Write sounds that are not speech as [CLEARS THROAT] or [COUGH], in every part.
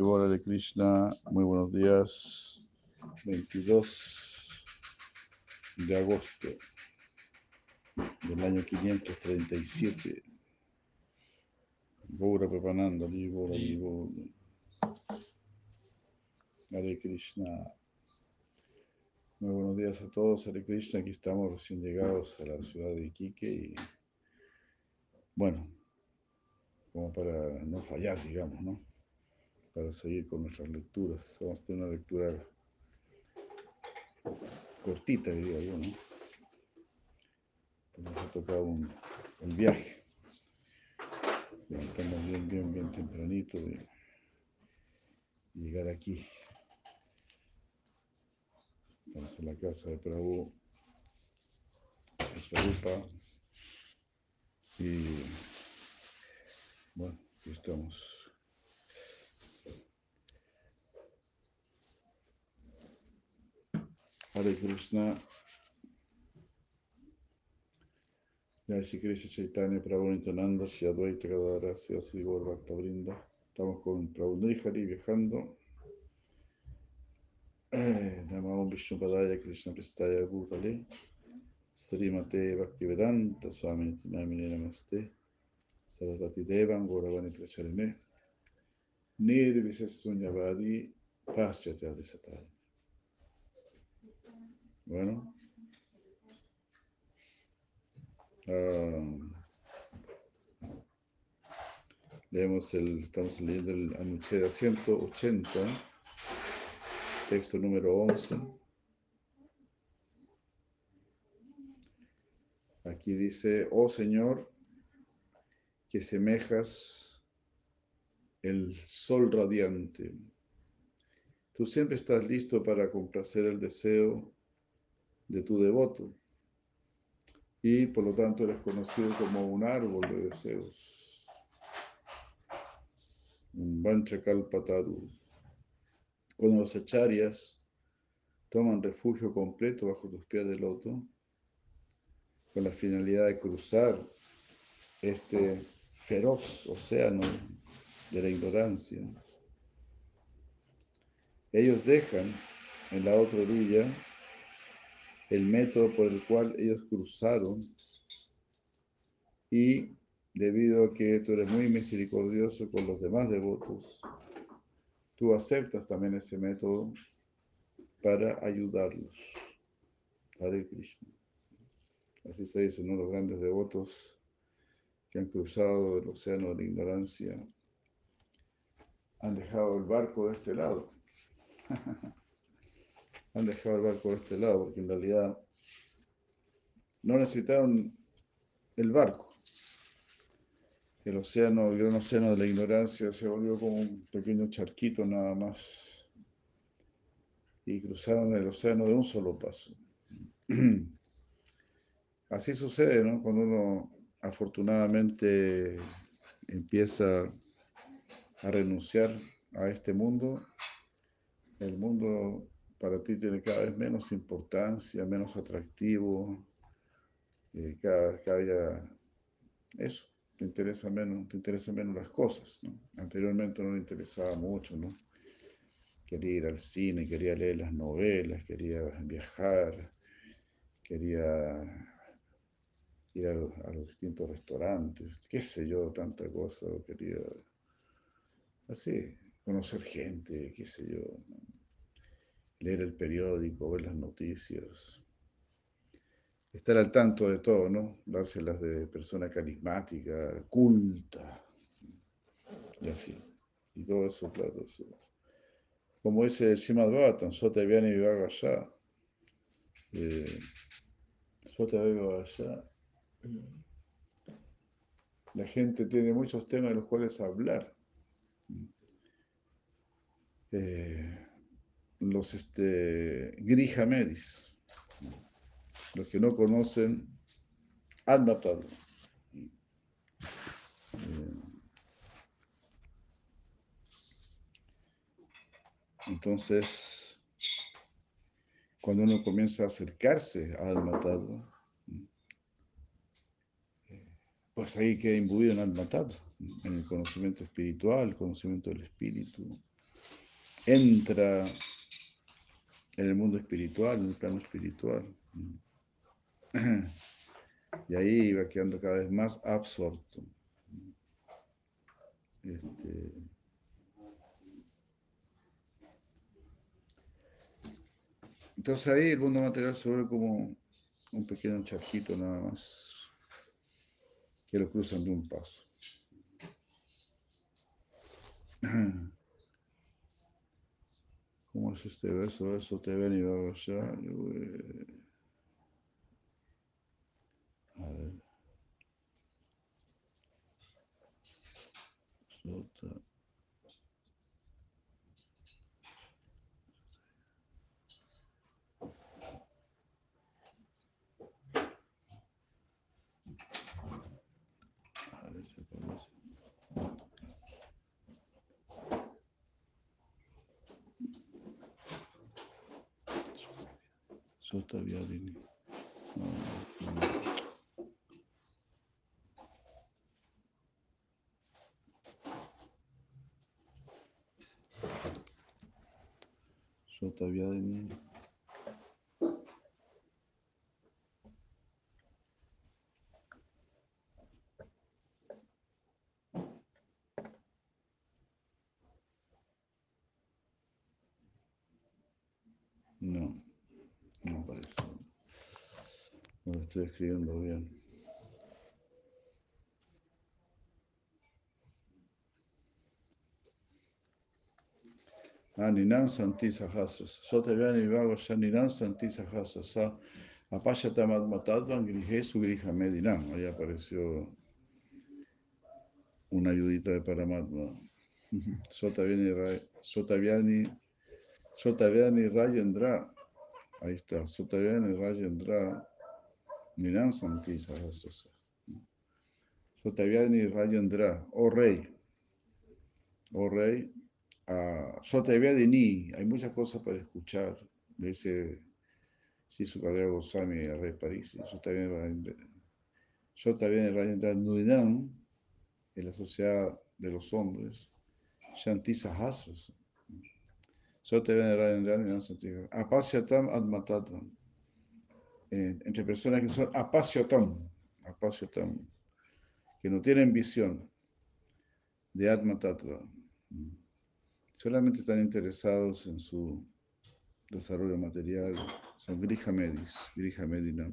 Hola de Krishna, muy buenos días. 22 de agosto del año 537. Gaura Libora, Libora. Hare Krishna. Muy buenos días a todos, Hare Krishna. Aquí estamos recién llegados a la ciudad de Iquique y bueno, como para no fallar, digamos, ¿no? Para seguir con nuestras lecturas. Vamos a tener una lectura cortita, diría yo, ¿no? Nos ha tocado un, viaje. Levantamos bien, bien, bien tempranito y llegar aquí. Estamos en la casa de Prabhu, Swarupa, y bueno, aquí estamos. Hare Krishna. Ya si Krishna Chaitanya Prabhu Nitananda, Shri Advaita Gadara, Shri Asri Bhakta Brinda. Estamos con Prabhu Nihari viajando. Eh, Namam Vishnu Padaya Krishna Prestaya Bhutale. Srimate Bhaktivedanta Swami Namine Namaste. Sarasvati Devan Gauravani Pracharine. Nirvisasunyavadi Paschatya Satari. Bueno. ah, leemos el, estamos leyendo el Anucheda 180, texto número 11. Aquí dice, oh Señor, que semejas el sol radiante. Tú siempre estás listo para complacer el deseo de tu devoto y por lo tanto eres conocido como un árbol de deseos, un Vanchakalpataru. Cuando los acharyas toman refugio completo bajo tus pies de loto, con la finalidad de cruzar este feroz océano de la ignorancia, ellos dejan en la otra orilla el método por el cual ellos cruzaron y debido a que tú eres muy misericordioso con los demás devotos, tú aceptas también ese método para ayudarlos. Hare Krishna. Así se dice, ¿no? Los grandes devotos que han cruzado el océano de la ignorancia han dejado el barco de este lado. [LAUGHS] han dejado el barco de este lado, porque en realidad no necesitaron el barco. El océano, el gran océano de la ignorancia se volvió como un pequeño charquito nada más. Y cruzaron el océano de un solo paso. [CLEARS THROAT] Así sucede, ¿no? Cuando uno afortunadamente empieza a renunciar a este mundo, el mundo para ti tiene cada vez menos importancia, menos atractivo, eh, cada, cada día eso, te interesa menos, te interesan menos las cosas. Anteriormente no le interesaba mucho, ¿no? Quería ir al cine, quería leer las novelas, quería viajar, quería ir a los, distintos restaurantes, qué sé yo, tanta cosa, quería así, conocer gente, qué sé yo. Leer el periódico, ver las noticias, estar al tanto de todo, ¿no? Dárselas de persona carismática, culta, y así. Y todo eso, claro. Eso. Como dice el Simad Bhattan, Sota Vyani Vivagaya, eh, Sota Vivagaya, la gente tiene muchos temas de los cuales hablar. Eh, los este, Grihamedis, los que no conocen, han matado. Entonces, cuando uno comienza a acercarse al matado, pues ahí queda imbuido en el matado, en el conocimiento espiritual, el conocimiento del espíritu entra en el mundo espiritual, en el plano espiritual. Y ahí va quedando cada vez más absorto. Este, entonces ahí el mundo material se vuelve como un pequeño charquito nada más, que lo cruzan de un paso. ¿Cómo es este verso? Eso te ven y va allá. A ver. Sota. A ver si aparece. Sota no. Sota Vyadini. No, no aparece. No lo estoy escribiendo bien. Ah, Ninam Santi Sahasras. Sota Vyani Vivago Ninam Santi Sahasras. Sa Apashatam Matadvan Grije Sugrija Medinam. Ahí apareció una ayudita de Paramatma. [LAUGHS] Sota Vyani Sota Vyani Sotavyani Rajendra. Ahí está. Sotavyani Rajendra. Ninam Santi Sahasrasa. Sotavyani Rajendra. Oh rey. Oh rey. Uh, Sotavyadini. Hay muchas cosas para escuchar. Dice Sisukarya Goswami a rey París. Sotavyani Rajendra. Sotavyani Rajendra. Ninam. En la sociedad de los hombres. Shanti Sahasrasa. Apasyatam Admatatvam. Entre personas que son apasyatam, apasyatam, que no tienen visión de Atmatattva. Solamente están interesados en su desarrollo material. Son grihamedis, grihamedinam.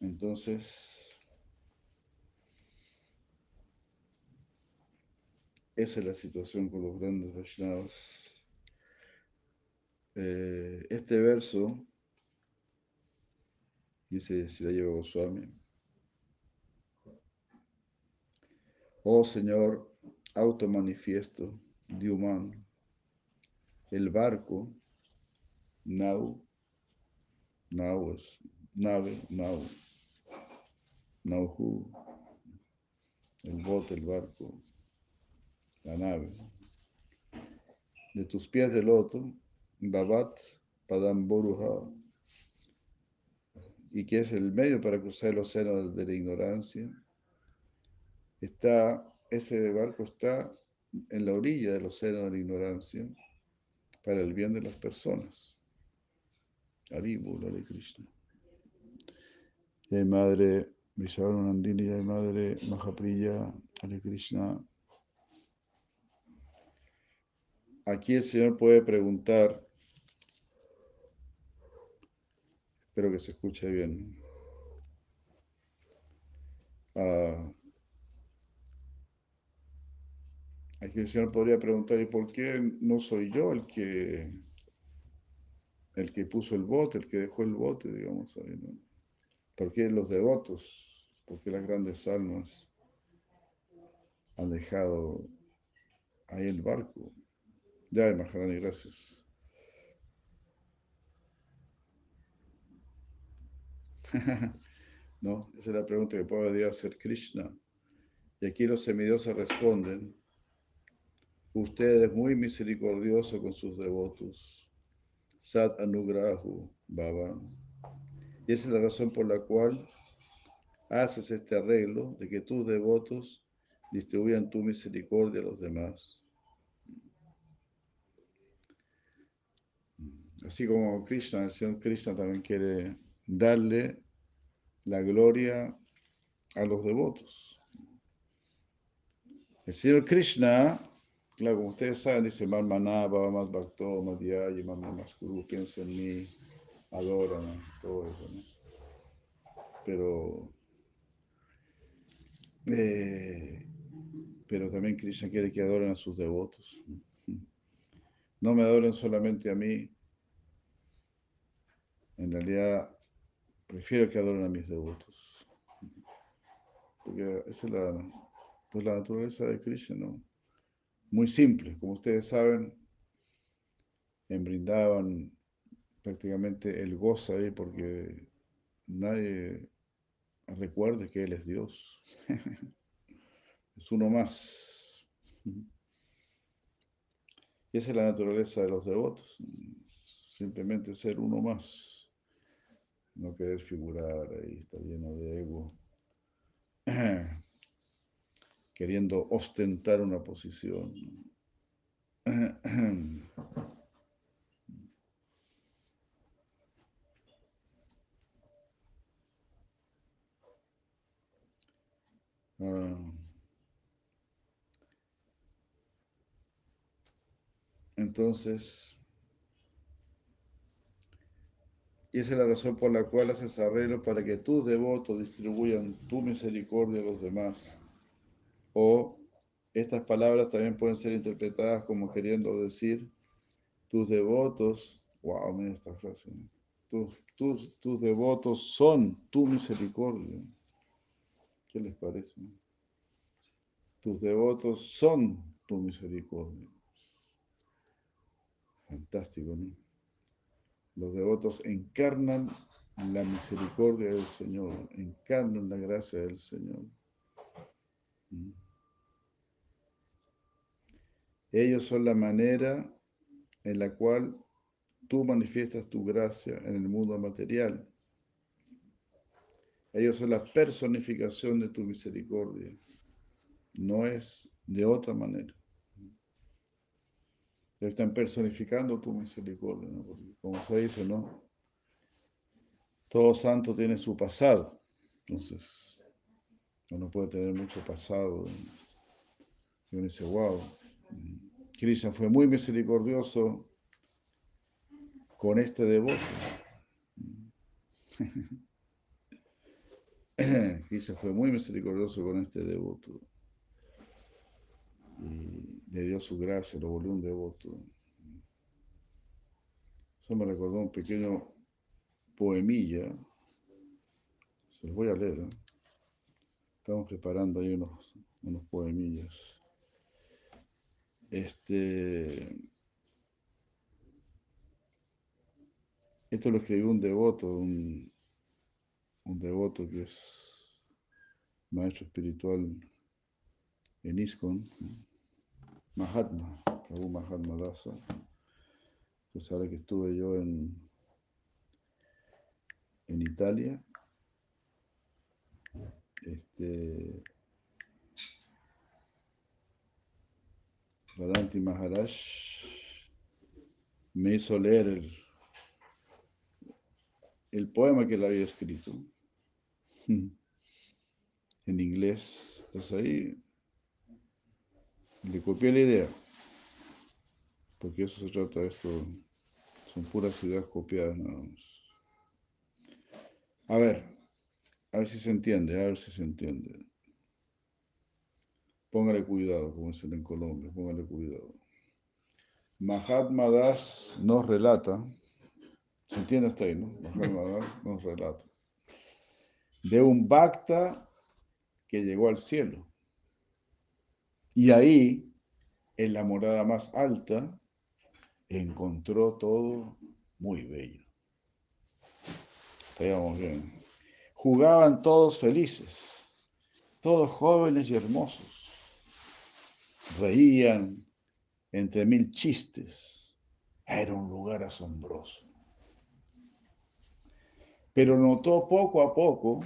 Entonces, Esa es la situación con los grandes Vaishnavas. Eh, este verso, dice si la lleva Goswami, Oh Señor, automanifiesto, Diuman, el barco, Nau, Nau nave, Nau, Nauhu, el bote, el barco, la nave. De tus pies de loto, Babat Padam Boruha, y que es el medio para cruzar el océano de la ignorancia, está, ese barco está en la orilla del océano de la ignorancia para el bien de las personas. Aribu, Hare Krishna. Y hay madre Vishavanandini, hay madre Mahapriya, Hare Krishna. Aquí el Señor puede preguntar, espero que se escuche bien. Uh, aquí el Señor podría preguntar, ¿y por qué no soy yo el que el que puso el bote, el que dejó el bote, digamos ahí, ¿no? ¿Por qué los devotos? ¿Por qué las grandes almas han dejado ahí el barco? Ya, Maharani, gracias. [LAUGHS] no, esa es la pregunta que podría hacer Krishna. Y aquí los semidioses responden, usted es muy misericordioso con sus devotos. Sat Anugrahu Baba. Y esa es la razón por la cual haces este arreglo de que tus devotos distribuyan tu misericordia a los demás. Así como Krishna, el Señor Krishna también quiere darle la gloria a los devotos. El Señor Krishna, como ustedes saben, dice Marmaná, más Bhakto, Madhyayi, más Kuru, piensa en mí, adoran, todo eso. Pero, eh, pero también Krishna quiere que adoren a sus devotos. No me adoren solamente a mí. En realidad, prefiero que adoren a mis devotos. Porque esa es la, pues la naturaleza de Krishna, ¿no? Muy simple, como ustedes saben, en prácticamente el goza ahí porque nadie recuerde que Él es Dios. [LAUGHS] es uno más. Y esa es la naturaleza de los devotos. Simplemente ser uno más. No querer figurar ahí, estar lleno de ego. [CLEARS THROAT] Queriendo ostentar una posición. [CLEARS THROAT] Ah. Entonces, y esa es la razón por la cual haces arreglo para que tus devotos distribuyan tu misericordia a los demás. O estas palabras también pueden ser interpretadas como queriendo decir, tus devotos, wow, mira esta frase, tus, tus, tus devotos son tu misericordia. ¿Qué les parece? Tus devotos son tu misericordia. Fantástico, ¿no? Los devotos encarnan la misericordia del Señor, encarnan la gracia del Señor. ¿Mm? Ellos son la manera en la cual tú manifiestas tu gracia en el mundo material. Ellos son la personificación de tu misericordia. No es de otra manera. Están personificando tu misericordia, como se dice, ¿no? Todo santo tiene su pasado. Entonces, uno puede tener mucho pasado. Y uno dice, wow, Krishna fue muy misericordioso con este devoto. [LAUGHS] Quizás fue muy misericordioso con este devoto. Y le dio su gracia, lo volvió un devoto. Eso me recordó un pequeño poemilla. Se los voy a leer. ¿eh? Estamos preparando ahí unos, unos poemillas. Este. Esto lo escribió un devoto, un, un devoto que es maestro espiritual en ISKCON, Mahatma, Prabhu Mahatma Dasa. Pues ahora que estuve yo en, en Italia, este, Radanti Maharaj me hizo leer el, el poema que él había escrito [LAUGHS] en inglés. Entonces ahí le copié la idea, porque eso se trata de esto, son puras ideas copiadas nada más. A ver, a ver si se entiende, a ver si se entiende. Póngale cuidado, como dicen en Colombia, póngale cuidado. Mahatma Das nos relata, ¿se entiende hasta ahí, no? Mahatma [LAUGHS] Das nos relata de un Bhakta que llegó al cielo. Y ahí, en la morada más alta, encontró todo muy bello. Estábamos bien. Jugaban todos felices, todos jóvenes y hermosos. Reían entre mil chistes. Era un lugar asombroso pero notó poco a poco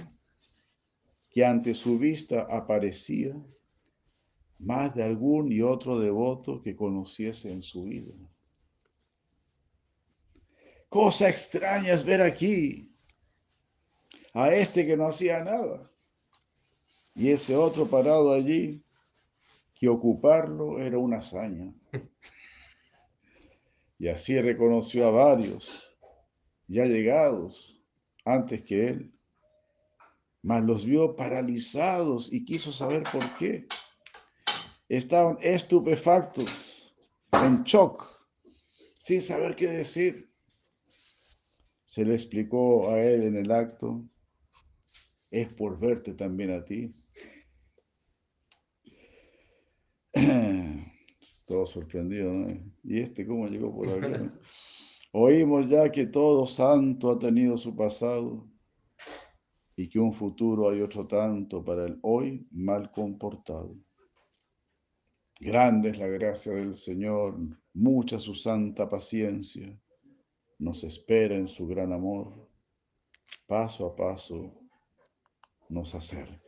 que ante su vista aparecía más de algún y otro devoto que conociese en su vida. Cosa extraña es ver aquí a este que no hacía nada y ese otro parado allí, que ocuparlo era una hazaña. Y así reconoció a varios ya llegados antes que él, mas los vio paralizados y quiso saber por qué. Estaban estupefactos, en shock, sin saber qué decir. Se le explicó a él en el acto, es por verte también a ti. [CLEARS THROAT] Todo sorprendido, ¿no? ¿Y este cómo llegó por aquí? [LAUGHS] Oímos ya que todo santo ha tenido su pasado y que un futuro hay otro tanto para el hoy mal comportado. Grande es la gracia del Señor, mucha su santa paciencia, nos espera en su gran amor, paso a paso nos acerca.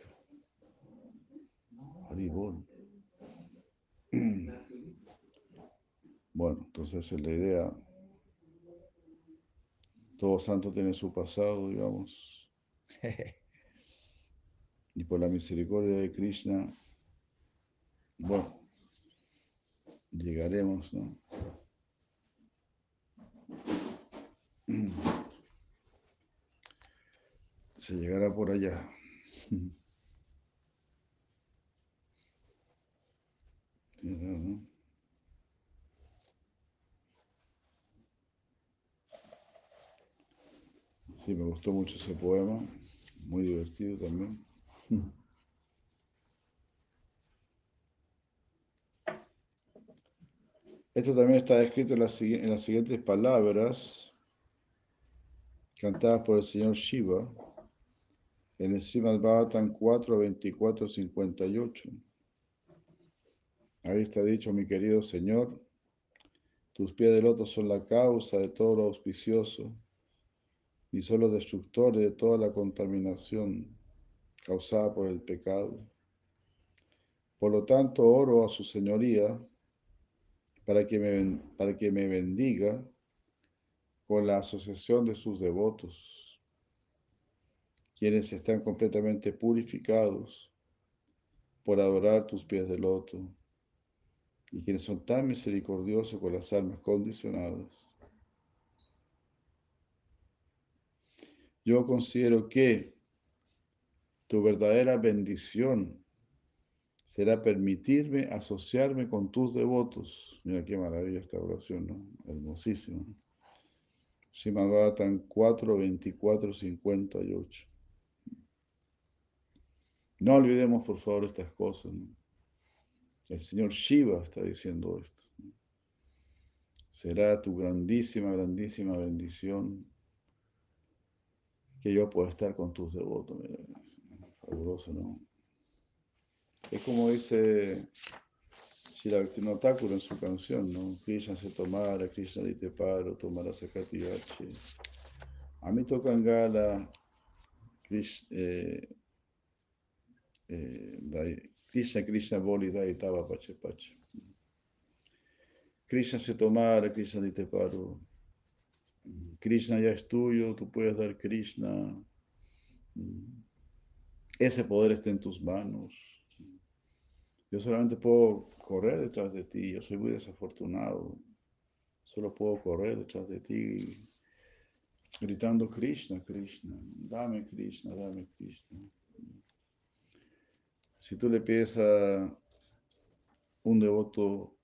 [CLEARS THROAT] Bueno, entonces es la idea. Todo santo tiene su pasado, digamos. [LAUGHS] Y por la misericordia de Krishna, bueno, llegaremos, ¿no? Se llegará por allá. Sí, me gustó mucho ese poema, muy divertido también. Esto también está escrito en las, siguientes palabras, cantadas por el señor Shiva, en el Srimad Bhavatan 4, 24, 58. Ahí está dicho, mi querido Señor, tus pies de loto son la causa de todo lo auspicioso y son los destructores de toda la contaminación causada por el pecado. Por lo tanto, oro a su señoría para que me, para que me bendiga con la asociación de sus devotos, quienes están completamente purificados por adorar tus pies de loto y quienes son tan misericordiosos con las almas condicionadas. Yo considero que tu verdadera bendición será permitirme asociarme con tus devotos. Mira qué maravilla esta oración, ¿no? Hermosísima. Shimabatan 4, 24, 58. No olvidemos, por favor, estas cosas. El Señor Shiva está diciendo esto. Será tu grandísima, grandísima bendición que yo pueda estar con tus devotos. Fabuloso, ¿no? Es como dice Shirabhaktivinoda Thakur en su canción, ¿no? Krishna se tomara, Krishna dite paro, tomara sakatiyachi. A mí tocan gala, Krishna, eh, eh, Krishna, Krishna, Boli, Dai, Tava, Pache, Pache. Krishna se tomara, Krishna dite paro. Krishna ya es tuyo, tú puedes dar Krishna. Ese poder está en tus manos. Yo solamente puedo correr detrás de ti, yo soy muy desafortunado. Solo puedo correr detrás de ti gritando Krishna, Krishna, dame Krishna, dame Krishna. Si tú le pides a un devoto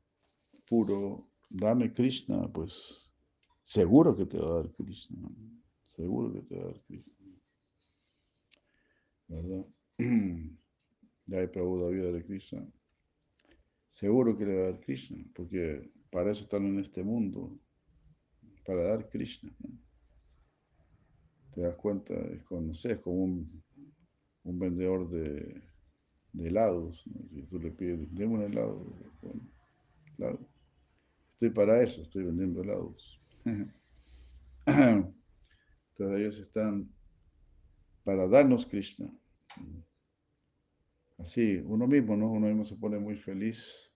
puro, dame Krishna, pues Seguro que te va a dar Krishna. Seguro que te va a dar Krishna. ¿Verdad? [CLEARS THROAT] Ya hay Prabhu vida de Krishna. Seguro que le va a dar Krishna, porque para eso están en este mundo, para dar Krishna. Te das cuenta, es como, no como un, vendedor de, helados. Si tú le pides, deme un helado, claro, estoy para eso, estoy vendiendo helados. [CLEARS THROAT] Entonces ellos están para darnos Krishna. Así, uno mismo, ¿no? Uno mismo se pone muy feliz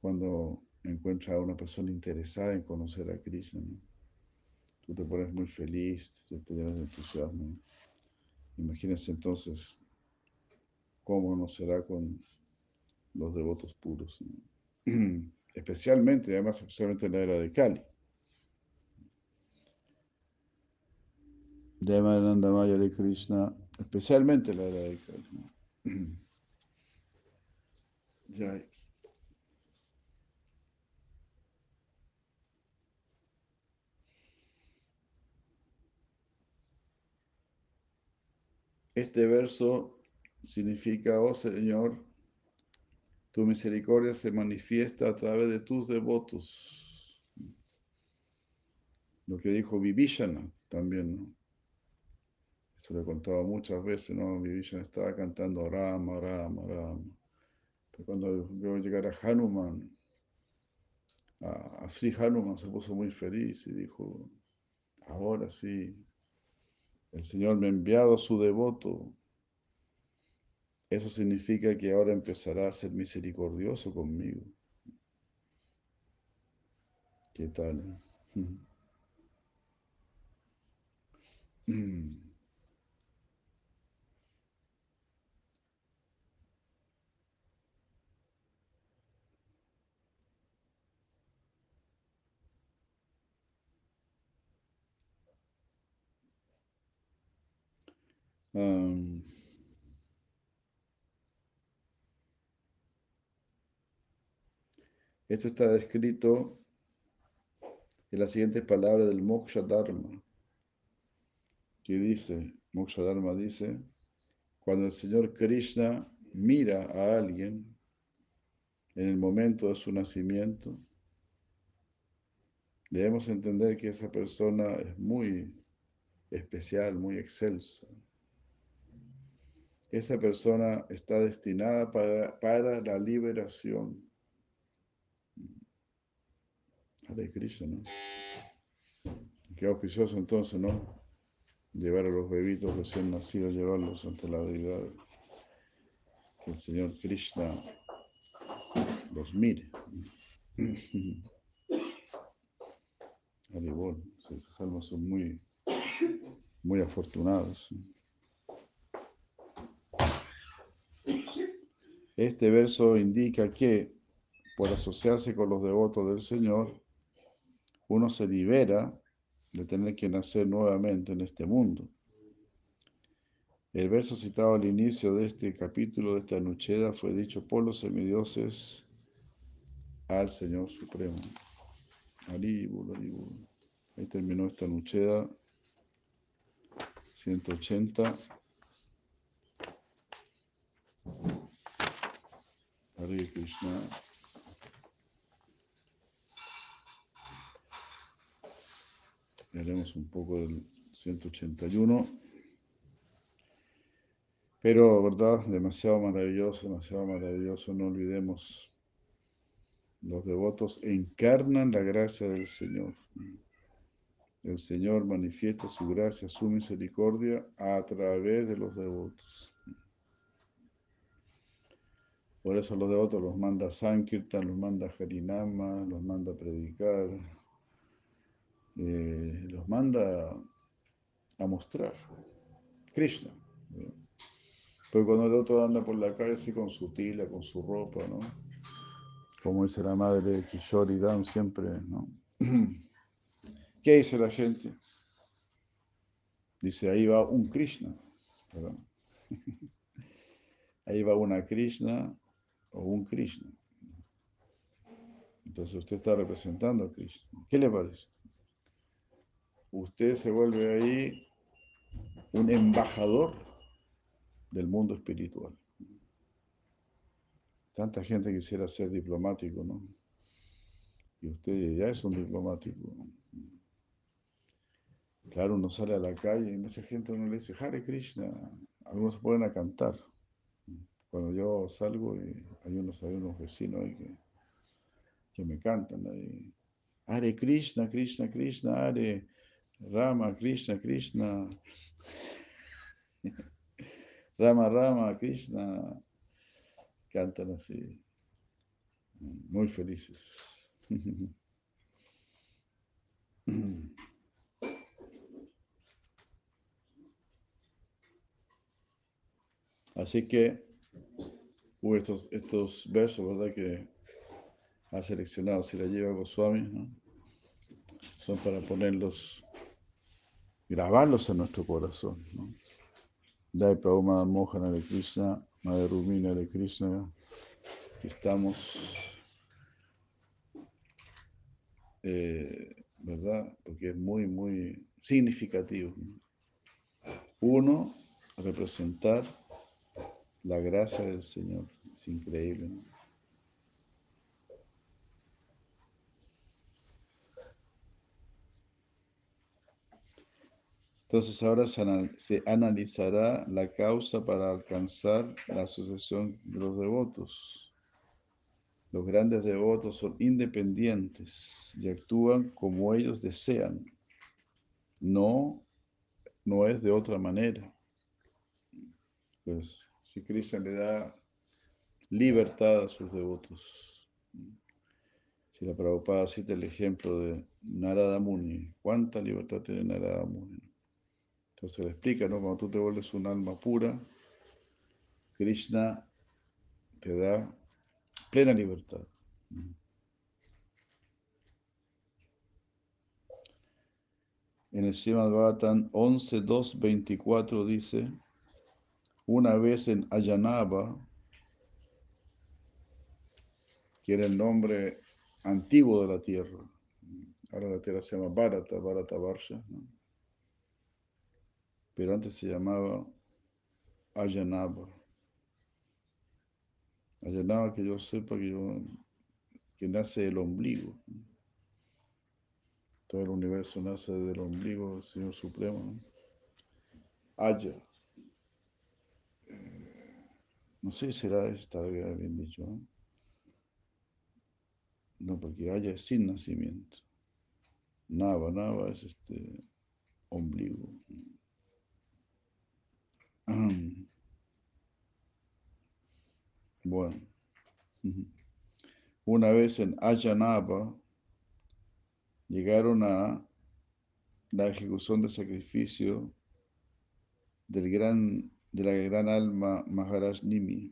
cuando encuentra a una persona interesada en conocer a Krishna, ¿no? Tú te pones muy feliz, te llenas de entusiasmo. Imagínense entonces cómo no será con los devotos puros. [CLEARS THROAT] Especialmente, además, especialmente en la era de Kali. Devananda Maya de Krishna, especialmente la era de Kali. [CLEARS THROAT] Ya. Este verso significa, oh Señor, tu misericordia se manifiesta a través de tus devotos. Lo que dijo Vivishana también, ¿no? Eso lo he contado muchas veces, ¿no? Vivishana estaba cantando Rama, Rama, Rama. Pero cuando vio llegar a Hanuman, a, a Sri Hanuman se puso muy feliz y dijo, ahora sí, el Señor me ha enviado a su devoto. Eso significa que ahora empezará a ser misericordioso conmigo. ¿Qué tal? [LAUGHS] Um, esto está descrito en la siguiente palabra del Moksha Dharma, que dice, Moksha Dharma dice, cuando el Señor Krishna mira a alguien en el momento de su nacimiento, debemos entender que esa persona es muy especial, muy excelsa esa persona está destinada para, para la liberación. Hare Krishna, ¿no? Qué auspicioso entonces, ¿no? Llevar a los bebitos recién nacidos, llevarlos ante la deidad. Que el Señor Krishna los mire. Haribol, esas almas son muy, muy afortunadas. Este verso indica que por asociarse con los devotos del Señor, uno se libera de tener que nacer nuevamente en este mundo. El verso citado al inicio de este capítulo, de esta Nucheda, fue dicho por los semidioses al Señor Supremo. Aribul, Ahí terminó esta Nucheda 180. Hare Krishna. Haremos un poco del 181. Pero, ¿verdad? Demasiado maravilloso, demasiado maravilloso. No olvidemos, los devotos encarnan la gracia del Señor. El Señor manifiesta su gracia, su misericordia a través de los devotos. Por eso los devotos los manda Sankirtan, los manda Harinama, los manda a predicar, eh, los manda a mostrar. Krishna. Pero cuando el otro anda por la calle así con su tila, con su ropa, ¿no? Como dice la madre de Kishori Dan siempre, ¿no? [CLEARS THROAT] ¿Qué dice la gente? Dice, ahí va un Krishna. [LAUGHS] Ahí va una Krishna o un Krishna. Entonces usted está representando a Krishna. ¿Qué le parece? Usted se vuelve ahí un embajador del mundo espiritual. Tanta gente quisiera ser diplomático, ¿no? Y usted ya es un diplomático. Claro, uno sale a la calle y mucha gente uno le dice, Hare Krishna. Algunos se ponen a cantar. Cuando yo salgo, y hay, unos, hay unos vecinos ahí que, que me cantan. Ahí. Hare Krishna, Krishna, Krishna, Hare Rama, Krishna, Krishna. [LAUGHS] Rama Rama, Krishna, cantan así, muy felices. [LAUGHS] Así que estos, estos versos, ¿verdad? Que ha seleccionado si la lleva Goswami, ¿no? Son para ponerlos, grabarlos en nuestro corazón, ¿no? Dai Prabhupada Mohana de Krishna, Madre Rumina de Krishna, estamos, eh, ¿verdad? Porque es muy, muy significativo. Uno, representar la gracia del Señor. Es increíble. Entonces ahora se analizará la causa para alcanzar la asociación de los devotos. Los grandes devotos son independientes y actúan como ellos desean. No, no es de otra manera. Pues si Krishna le da libertad a sus devotos. Si la Prabhupada cita el ejemplo de Narada Muni, ¿cuánta libertad tiene Narada Muni? Entonces le explica, ¿no? Cuando tú te vuelves un alma pura, Krishna te da plena libertad. En el Srimad Bhattan 11.2.24 dice, una vez en Ayanaba, que era el nombre antiguo de la tierra, ahora la tierra se llama Bharata, Bharata Varsha, ¿no? pero antes se llamaba Ayanaba. Ayanaba que yo sepa que, yo, que nace del ombligo. Todo el universo nace del ombligo del Señor Supremo. ¿no? No sé si será esta bien dicho. ¿no? porque Aya es sin nacimiento. Nava, Nava es este ombligo. [CLEARS THROAT] Bueno, una vez en Ayanaba llegaron a la ejecución del sacrificio del gran, de la gran alma Maharaj Nimi.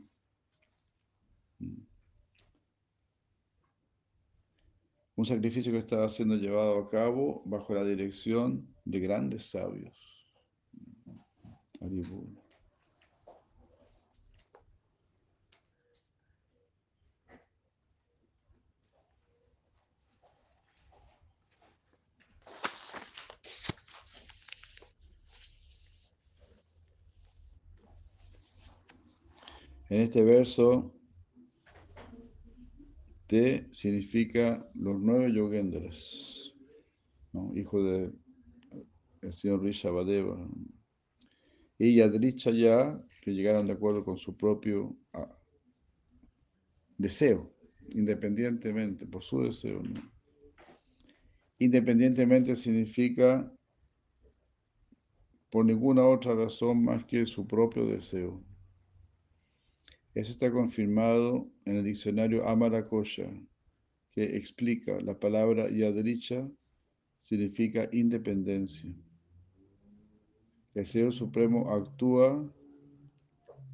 Un sacrificio que estaba siendo llevado a cabo bajo la dirección de grandes sabios. En este verso, Te significa los nueve yogendras, ¿no? hijo de el señor Rishabhadeva. Y Yadricha ya, que llegaron de acuerdo con su propio ah, deseo, independientemente, por su deseo. Independientemente significa por ninguna otra razón más que su propio deseo. Eso está confirmado en el diccionario Amarakosha, que explica la palabra Yadricha significa independencia. El Señor Supremo actúa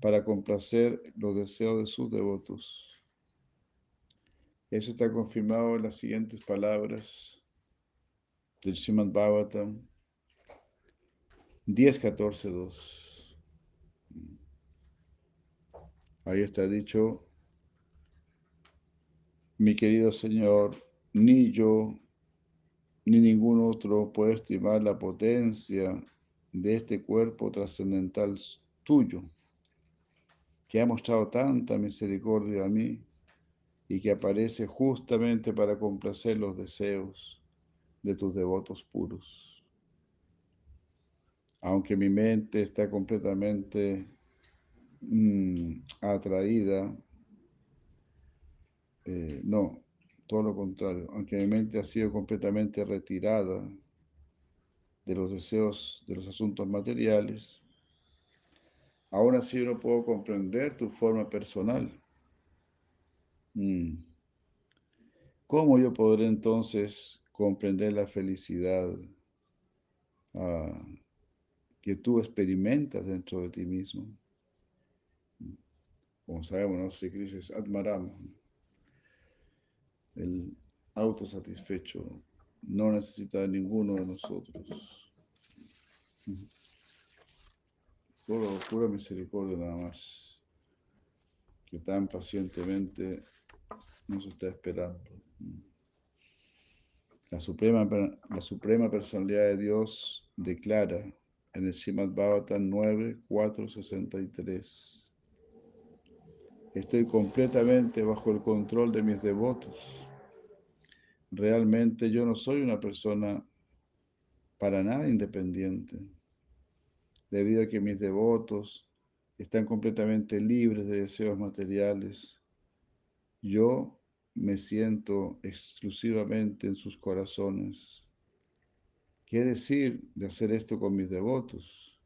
para complacer los deseos de sus devotos. Eso está confirmado en las siguientes palabras del Srimad Bhagavatam 10.14.2. Ahí está dicho, mi querido Señor, ni yo ni ningún otro puede estimar la potencia de este cuerpo trascendental tuyo, que ha mostrado tanta misericordia a mí y que aparece justamente para complacer los deseos de tus devotos puros. Aunque mi mente está completamente mmm, atraída, eh, no, todo lo contrario, aunque mi mente ha sido completamente retirada de los deseos de los asuntos materiales, Aún así yo no puedo comprender tu forma personal. Mm. ¿Cómo yo podré entonces comprender la felicidad ah, que tú experimentas dentro de ti mismo? Como sabemos, ¿no? Sri Krishna es Atmaram, el autosatisfecho, no necesita de ninguno de nosotros. Solo pura misericordia nada más, que tan pacientemente nos está esperando. La suprema, la suprema personalidad de Dios declara en el Srimad Bhavatan 9, 4, 63. Estoy completamente bajo el control de mis devotos. Realmente yo no soy una persona para nada independiente debido a que mis devotos están completamente libres de deseos materiales, yo me siento exclusivamente en sus corazones. ¿Qué decir de hacer esto con mis devotos?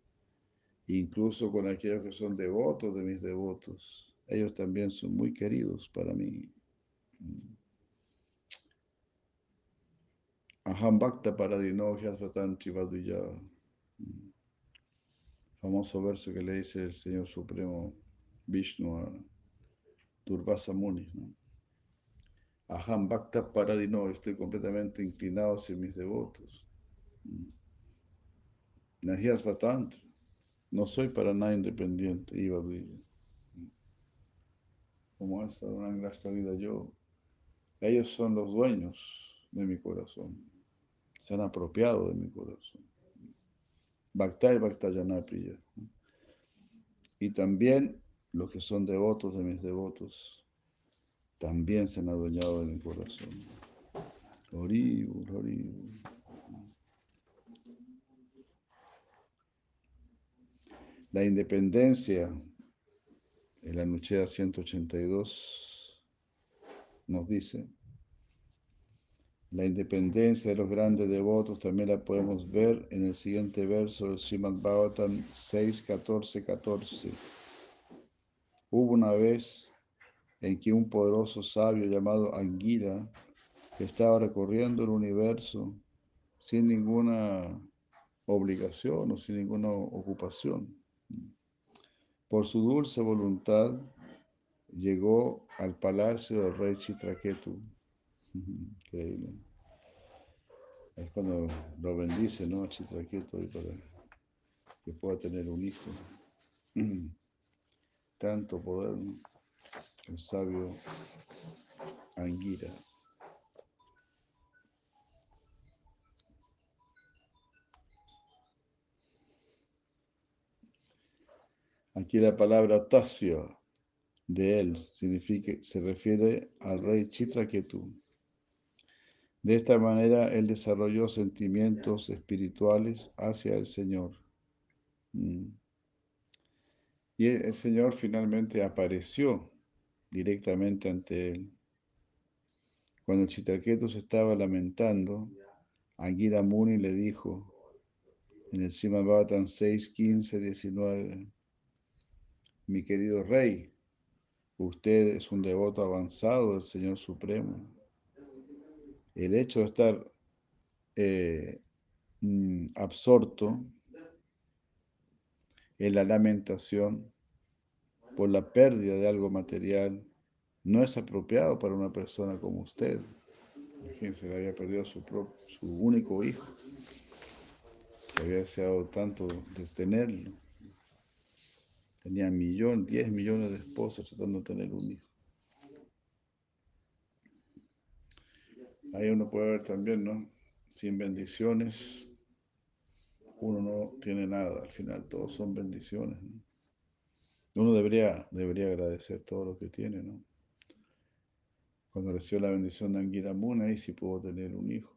Incluso con aquellos que son devotos de mis devotos. Ellos también son muy queridos para mí. Aham Bhakta Paradino Hyasvatan famoso verso que le dice el Señor Supremo Vishnu a Durvasa Muni. ¿no? Aham Bhakta Paradino, estoy completamente inclinado hacia mis devotos. Nahias Vatant, no soy para nada independiente, Iba Como esa gran vida yo, ellos son los dueños de mi corazón, se han apropiado de mi corazón. Bhakta y Bhaktayana Priya. Y también los que son devotos de mis devotos también se han adueñado de mi corazón. Horrible, horrible. La independencia, en la Nuchea 182, nos dice la independencia de los grandes devotos también la podemos ver en el siguiente verso del Srimad Bhagavatam 6, 14, 14. Hubo una vez en que un poderoso sabio llamado Anguila estaba recorriendo el universo sin ninguna obligación o sin ninguna ocupación. Por su dulce voluntad llegó al palacio del rey Chitraketu [LAUGHS] Increíble. Es cuando lo bendice, ¿no? A Chitraquieto para que pueda tener un hijo. [CLEARS THROAT] Tanto poder, El sabio Anguira. Aquí la palabra Tasio de él significa, se refiere al rey Chitraketu. De esta manera, él desarrolló sentimientos espirituales hacia el Señor. Mm. Y el Señor finalmente apareció directamente ante él. Cuando Chitraketu se estaba lamentando, Angira Muni le dijo en el Srimad Bhattan 6, 15, 19, mi querido rey, usted es un devoto avanzado del Señor Supremo el hecho de estar eh, mm, absorto en la lamentación por la pérdida de algo material no es apropiado para una persona como usted. Imagínense, había perdido su, su único hijo, que había deseado tanto de tenerlo. Tenía millón, diez millones de esposas tratando de tener un hijo. Ahí uno puede ver también, ¿no? Sin bendiciones, uno no tiene nada. Al final, todos son bendiciones. Uno debería, debería agradecer todo lo que tiene, ¿no? Cuando recibió la bendición de Anguiramuna, ahí sí pudo tener un hijo.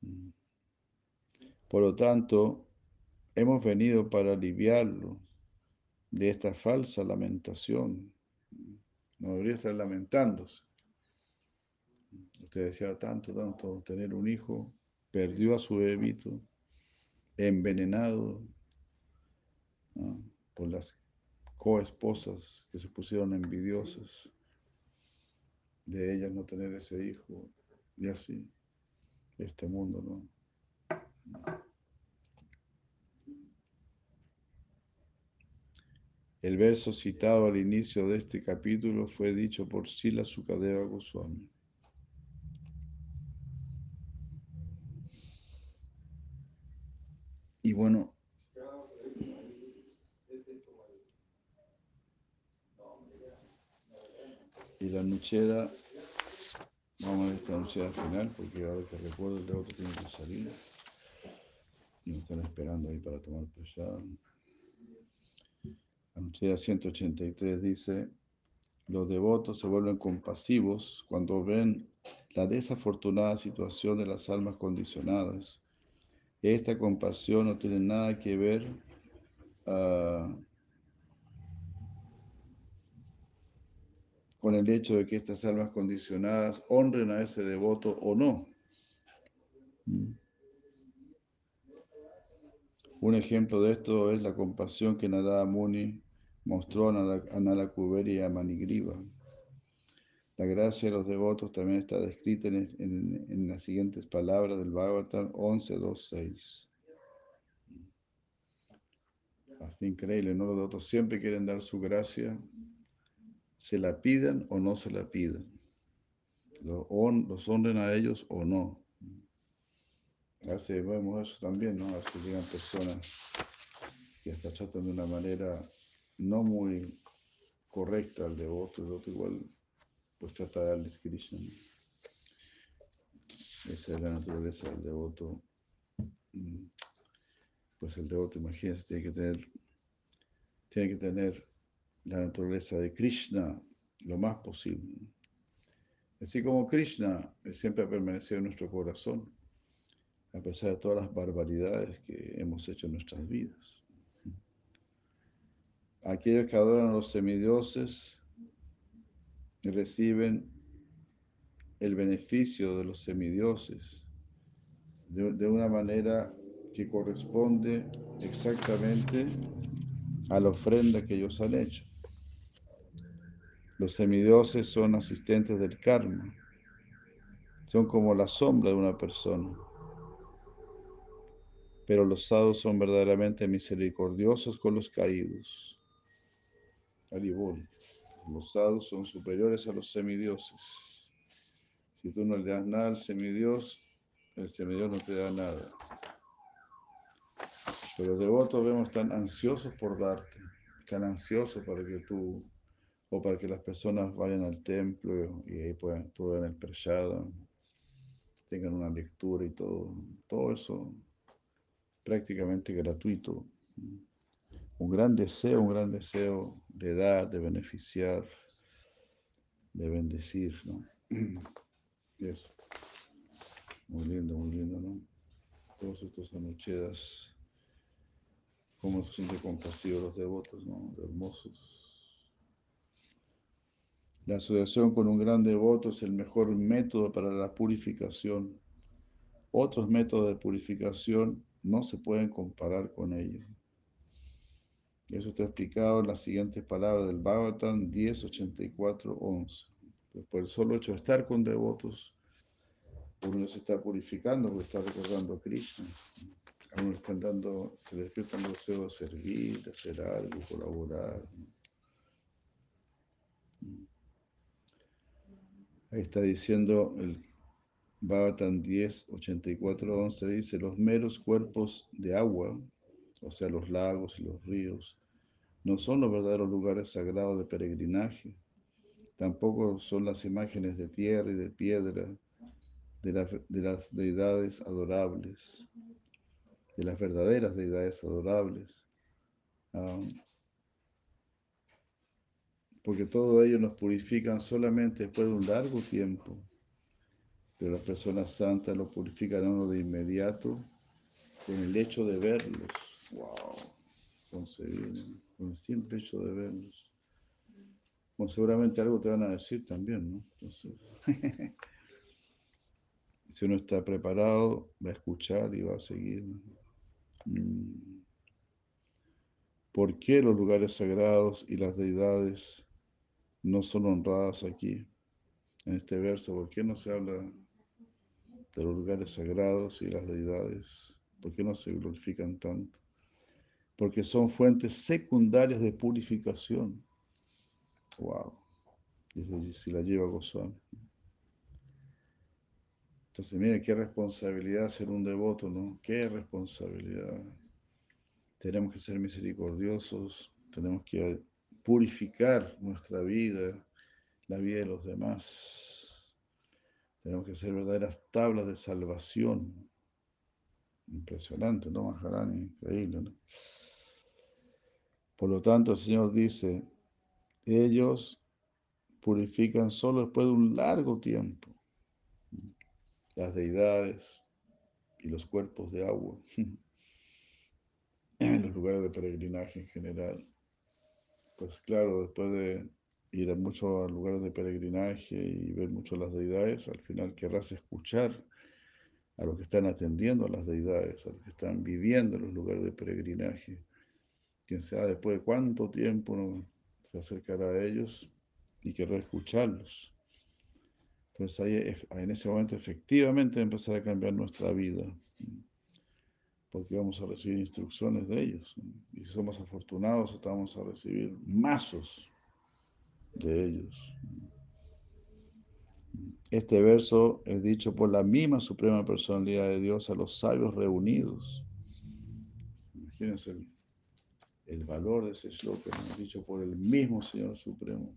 Mm. Por lo tanto, hemos venido para aliviarlo de esta falsa lamentación no debería estar lamentándose. Usted decía tanto, tanto tener un hijo, perdió a su bebito, envenenado por las coesposas que se pusieron envidiosas de ellas no tener ese hijo y así este mundo, ¿no? El verso citado al inicio de este capítulo fue dicho por Sila Sukadeva Goswami. Y bueno, y la nuchera, vamos a ver esta nuchera final, porque ahora que recuerdo el otro tiene que salir. Me están esperando ahí para tomar pesado. La nuchera 183 dice, los devotos se vuelven compasivos cuando ven la desafortunada situación de las almas condicionadas esta compasión no tiene nada que ver uh, con el hecho de que estas almas condicionadas honren a ese devoto o no. Un ejemplo de esto es la compasión que Narada Muni mostró a Nalakuberi y a Manigriva. La gracia de los devotos también está descrita en, las siguientes palabras del Bhagavatam 11.2.6. Así increíble, ¿no? Los devotos siempre quieren dar su gracia, se la pidan o no se la pidan. Los, honren a ellos o no. Así vemos eso también, ¿no? Así llegan personas que hasta tratan de una manera no muy correcta al devoto, el devoto igual pues trata de darles Krishna. Esa es la naturaleza del devoto. Mm. Pues el devoto, imagínense, tiene que tener, tiene que tener la naturaleza de Krishna lo más posible. Así como Krishna siempre ha permanecido en nuestro corazón, a pesar de todas las barbaridades que hemos hecho en nuestras vidas. Aquellos que adoran a los semidioses reciben el beneficio de los semidioses de, una manera que corresponde exactamente a la ofrenda que ellos han hecho. Los semidioses son asistentes del karma, son como la sombra de una persona. Pero los sadhus son verdaderamente misericordiosos con los caídos. Los sadhus son superiores a los semidioses. Si tú no le das nada al semidios, el semidios no te da nada. Pero los devotos vemos tan ansiosos por darte, tan ansiosos para que tú, o para que las personas vayan al templo y ahí puedan, puedan el prashada, tengan una lectura y todo. Todo eso prácticamente gratuito un gran deseo, un gran deseo de dar, de beneficiar, de bendecir, ¿no? [CLEARS THROAT] Eso. Muy lindo, muy lindo, ¿no? Todos estos anochedas, cómo se siente compasivo los devotos, ¿no? Hermosos. La asociación con un gran devoto es el mejor método para la purificación. Otros métodos de purificación no se pueden comparar con ellos. Eso está explicado en las siguientes palabras del Bhagavatam 10, 84, 11. por el solo hecho de estar con devotos, uno se está purificando porque está recordando a Krishna. A uno le están dando, se le despiertan los deseos de servir, de hacer algo, colaborar. Ahí está diciendo el Bhagavatam 10, 84, 11, dice, los meros cuerpos de agua o sea, los lagos y los ríos, no son los verdaderos lugares sagrados de peregrinaje, tampoco son las imágenes de tierra y de piedra de, las deidades adorables, de las verdaderas deidades adorables. Ah, porque todo ello nos purifican solamente después de un largo tiempo, pero las personas santas lo purifican a uno de inmediato con el hecho de verlos. Wow, con el simple hecho de. Bueno, seguramente algo te van a decir también, ¿no? Entonces, [LAUGHS] si uno está preparado, va a escuchar y va a seguir. Mm. ¿Por qué los lugares sagrados y las deidades no son honradas aquí? En este verso, ¿por qué no se habla de los lugares sagrados y las deidades? ¿Por qué no se glorifican tanto? Porque son fuentes secundarias de purificación. Wow. Dice si la lleva Goswami. Entonces, mire qué responsabilidad ser un devoto, ¿no? Qué responsabilidad. Tenemos que ser misericordiosos, tenemos que purificar nuestra vida, la vida de los demás. Tenemos que ser verdaderas tablas de salvación. Impresionante, ¿no, Maharani? Increíble, ¿no? Por lo tanto, el Señor dice, ellos purifican solo después de un largo tiempo las deidades y los cuerpos de agua [LAUGHS] en los lugares de peregrinaje en general. Pues claro, después de ir a muchos lugares de peregrinaje y ver mucho las deidades, al final querrás escuchar a los que están atendiendo a las deidades, a los que están viviendo en los lugares de peregrinaje. Quien sea después de cuánto tiempo uno se acercará a ellos y querrá escucharlos. Entonces ahí, en ese momento efectivamente empezar a cambiar nuestra vida, porque vamos a recibir instrucciones de ellos. Y si somos afortunados, estamos a recibir mazos de ellos. Este verso es dicho por la misma Suprema Personalidad de Dios a los sabios reunidos. Imagínense el valor de ese shloka, dicho por el mismo Señor Supremo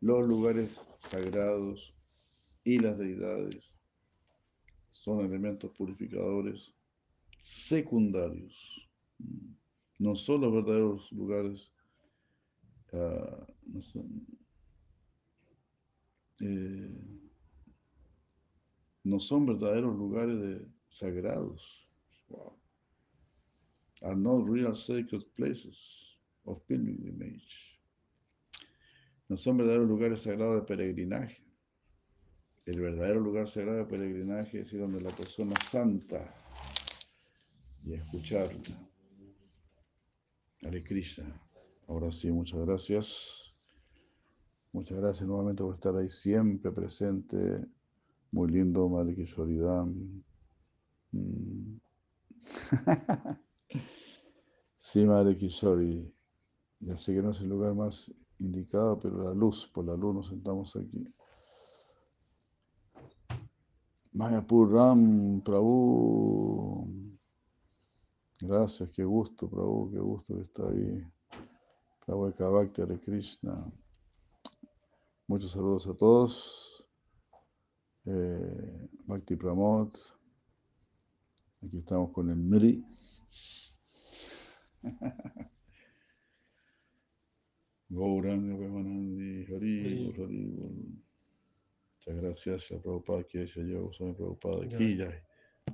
los lugares sagrados y las deidades son elementos purificadores secundarios. No son los verdaderos lugares, uh, no, son, eh, no son verdaderos lugares de, sagrados. Wow. Are not real sacred places of pilgrimage no son verdaderos lugares sagrados de peregrinaje. El verdadero lugar sagrado de peregrinaje es ir donde la persona santa y escucharla. Hare. Ahora sí, muchas gracias. Muchas gracias nuevamente por estar ahí siempre presente. Muy lindo, Madre Kishoridam. Mm. [LAUGHS] sí, Madre Kishori. Ya sé que no es el lugar más indicada, pero la luz, por la luz nos sentamos aquí. Mayapur Ram, Prabhu. Gracias, qué gusto, Prabhu, qué gusto que está ahí. Prabhu Bhakti de Krishna. Muchos saludos a todos. Eh, Bhakti Pramod. Aquí estamos con el Mri. [LAUGHS] Gauranga Premanandi, Hari, Hari. Muchas gracias a Prabhupada, que yo soy Prabhupada, aquí ya.